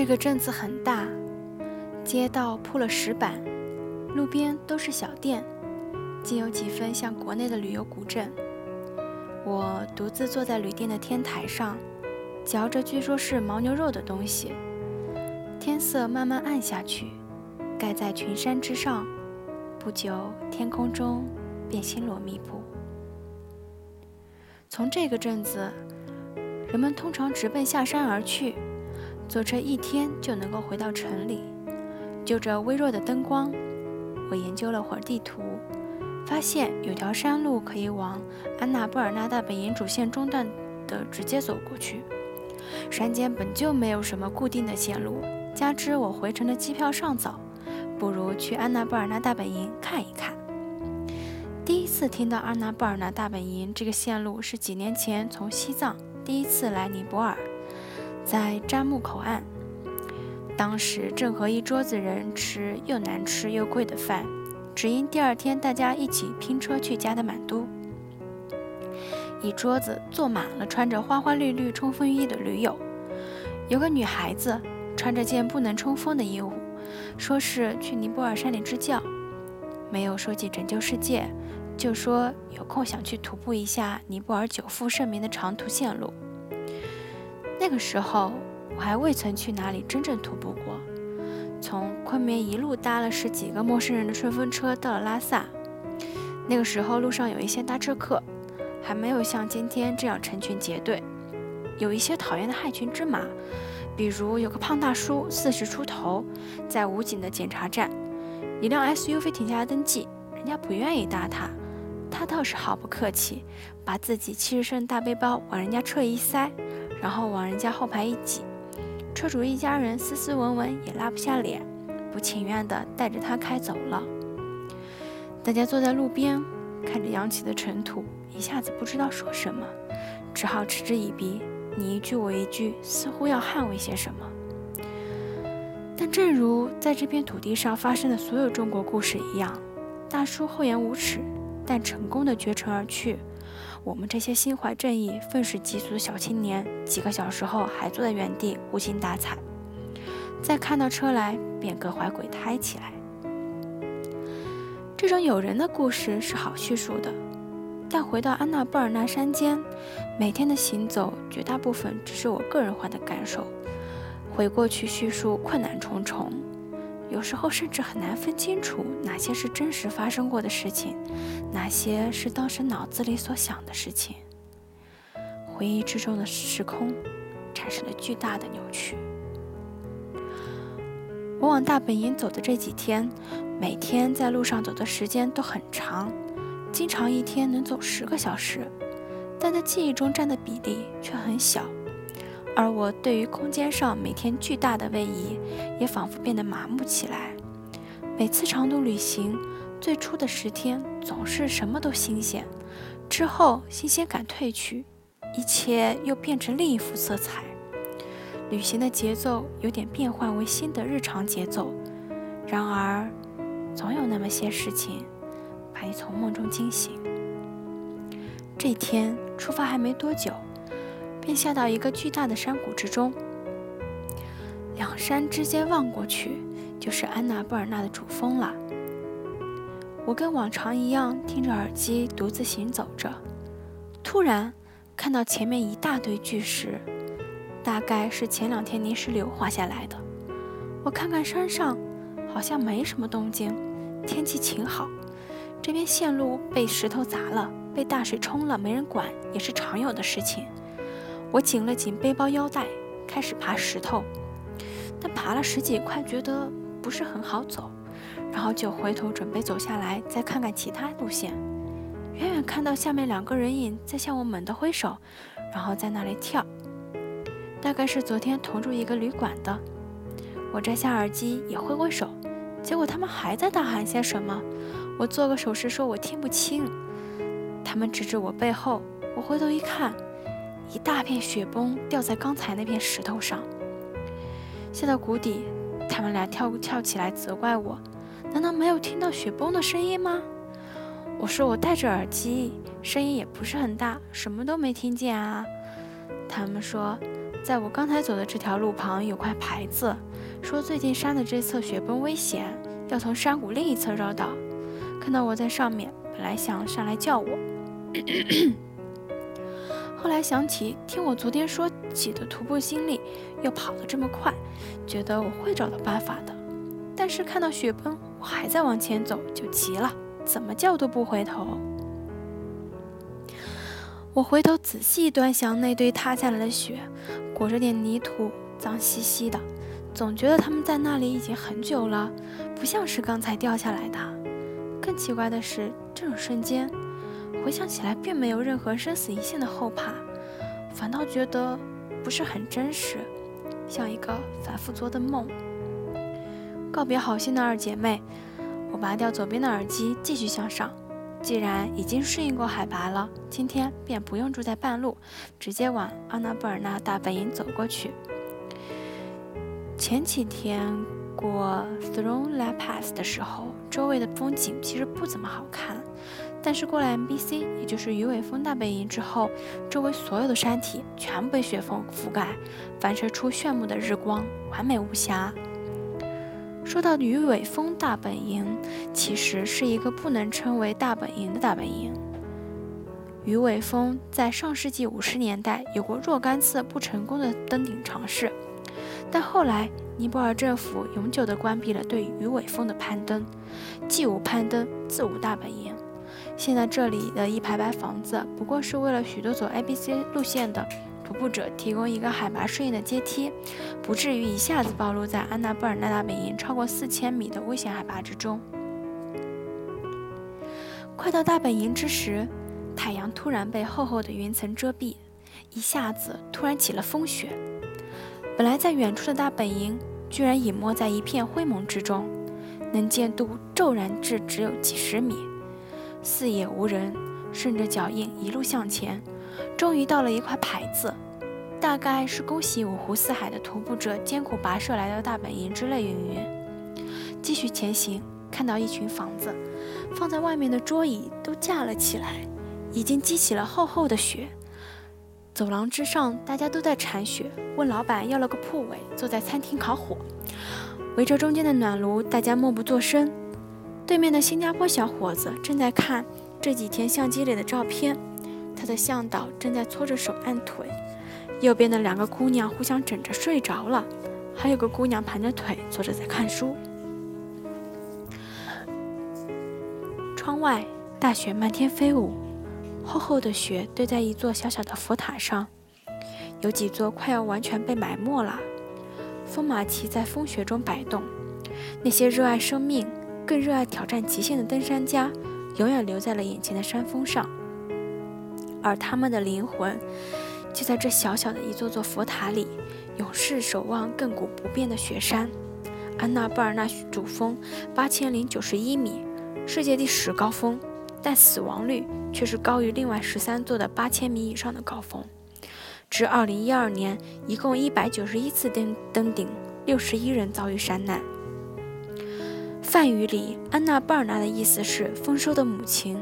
这个镇子很大，街道铺了石板，路边都是小店，竟有几分像国内的旅游古镇。我独自坐在旅店的天台上，嚼着据说是牦牛肉的东西。天色慢慢暗下去，盖在群山之上。不久，天空中便星罗密布。从这个镇子，人们通常直奔下山而去。坐车一天就能够回到城里。就着微弱的灯光，我研究了会儿地图，发现有条山路可以往安娜布尔纳大本营主线中段的直接走过去。山间本就没有什么固定的线路，加之我回程的机票尚早，不如去安娜布尔纳大本营看一看。第一次听到安娜布尔纳大本营这个线路是几年前从西藏第一次来尼泊尔。在詹木口岸，当时正和一桌子人吃又难吃又贵的饭，只因第二天大家一起拼车去加德满都。一桌子坐满了穿着花花绿绿冲锋衣的驴友，有个女孩子穿着件不能冲锋的衣物，说是去尼泊尔山里支教，没有说起拯救世界，就说有空想去徒步一下尼泊尔久负盛名的长途线路。那个时候我还未曾去哪里真正徒步过，从昆明一路搭了十几个陌生人的顺风车到了拉萨。那个时候路上有一些搭车客，还没有像今天这样成群结队。有一些讨厌的害群之马，比如有个胖大叔，四十出头，在武警的检查站，一辆 SUV 停下来登记，人家不愿意搭他，他倒是毫不客气，把自己七十升大背包往人家车一塞。然后往人家后排一挤，车主一家人斯斯文文也拉不下脸，不情愿地带着他开走了。大家坐在路边，看着扬起的尘土，一下子不知道说什么，只好嗤之以鼻，你一句我一句，似乎要捍卫些什么。但正如在这片土地上发生的所有中国故事一样，大叔厚颜无耻，但成功的绝尘而去。我们这些心怀正义、愤世嫉俗的小青年，几个小时后还坐在原地无精打采，再看到车来便各怀鬼胎起来。这种有人的故事是好叙述的，但回到安娜布尔纳山间，每天的行走绝大部分只是我个人化的感受，回过去叙述困难重重。有时候甚至很难分清楚哪些是真实发生过的事情，哪些是当时脑子里所想的事情。回忆之中的时空产生了巨大的扭曲。我往大本营走的这几天，每天在路上走的时间都很长，经常一天能走十个小时，但在记忆中占的比例却很小。而我对于空间上每天巨大的位移，也仿佛变得麻木起来。每次长途旅行，最初的十天总是什么都新鲜，之后新鲜感褪去，一切又变成另一幅色彩。旅行的节奏有点变换为新的日常节奏，然而，总有那么些事情把你从梦中惊醒。这天出发还没多久。便下到一个巨大的山谷之中，两山之间望过去，就是安娜布尔纳的主峰了。我跟往常一样，听着耳机独自行走着，突然看到前面一大堆巨石，大概是前两天泥石流滑下来的。我看看山上，好像没什么动静，天气晴好。这边线路被石头砸了，被大水冲了，没人管，也是常有的事情。我紧了紧背包腰带，开始爬石头，但爬了十几块，觉得不是很好走，然后就回头准备走下来，再看看其他路线。远远看到下面两个人影在向我猛地挥手，然后在那里跳，大概是昨天同住一个旅馆的。我摘下耳机也挥挥手，结果他们还在大喊些什么。我做个手势说我听不清，他们指指我背后，我回头一看。一大片雪崩掉在刚才那片石头上，下到谷底，他们俩跳跳起来责怪我：“难道没有听到雪崩的声音吗？”我说：“我戴着耳机，声音也不是很大，什么都没听见啊。”他们说：“在我刚才走的这条路旁有块牌子，说最近山的这侧雪崩危险，要从山谷另一侧绕道。看到我在上面，本来想上来叫我，后来想起听我昨天说起的徒步经历，又跑得这么快，觉得我会找到办法的。但是看到雪崩，我还在往前走，就急了，怎么叫都不回头。我回头仔细端详那堆塌下来的雪，裹着点泥土，脏兮兮的，总觉得他们在那里已经很久了，不像是刚才掉下来的。更奇怪的是，这种瞬间，回想起来并没有任何生死一线的后怕，反倒觉得不是很真实，像一个反复做的梦。告别好心的二姐妹，我拔掉左边的耳机，继续向上。既然已经适应过海拔了，今天便不用住在半路，直接往阿纳布尔纳大本营走过去。前几天过 Throne La Pass 的时候，周围的风景其实不怎么好看，但是过了 MBC，也就是鱼尾峰大本营之后，周围所有的山体全部被雪峰覆盖，反射出炫目的日光，完美无瑕。说到鱼尾峰大本营，其实是一个不能称为大本营的大本营。鱼尾峰在上世纪五十年代有过若干次不成功的登顶尝试，但后来尼泊尔政府永久地关闭了对鱼尾峰的攀登，既无攀登，自无大本营。现在这里的一排排房子，不过是为了许多走 A、B、C 路线的。徒步者提供一个海拔适应的阶梯，不至于一下子暴露在安娜布尔纳大本营超过四千米的危险海拔之中。快到大本营之时，太阳突然被厚厚的云层遮蔽，一下子突然起了风雪。本来在远处的大本营，居然隐没在一片灰蒙之中，能见度骤然至只有几十米，四野无人，顺着脚印一路向前。终于到了一块牌子，大概是恭喜五湖四海的徒步者艰苦跋涉来到大本营之类云云。继续前行，看到一群房子，放在外面的桌椅都架了起来，已经积起了厚厚的雪。走廊之上，大家都在铲雪，问老板要了个铺位，坐在餐厅烤火，围着中间的暖炉，大家默不作声。对面的新加坡小伙子正在看这几天相机里的照片。他的向导正在搓着手按腿，右边的两个姑娘互相枕着睡着了，还有个姑娘盘着腿坐着在看书。窗外大雪漫天飞舞，厚厚的雪堆在一座小小的佛塔上，有几座快要完全被埋没了。风马旗在风雪中摆动，那些热爱生命、更热爱挑战极限的登山家，永远留在了眼前的山峰上。而他们的灵魂，就在这小小的一座座佛塔里，永世守望亘古不变的雪山——安娜布尔纳主峰，八千零九十一米，世界第十高峰，但死亡率却是高于另外十三座的八千米以上的高峰。至二零一二年，一共一百九十一次登登顶，六十一人遭遇山难。梵语里，安娜布尔纳的意思是丰收的母亲。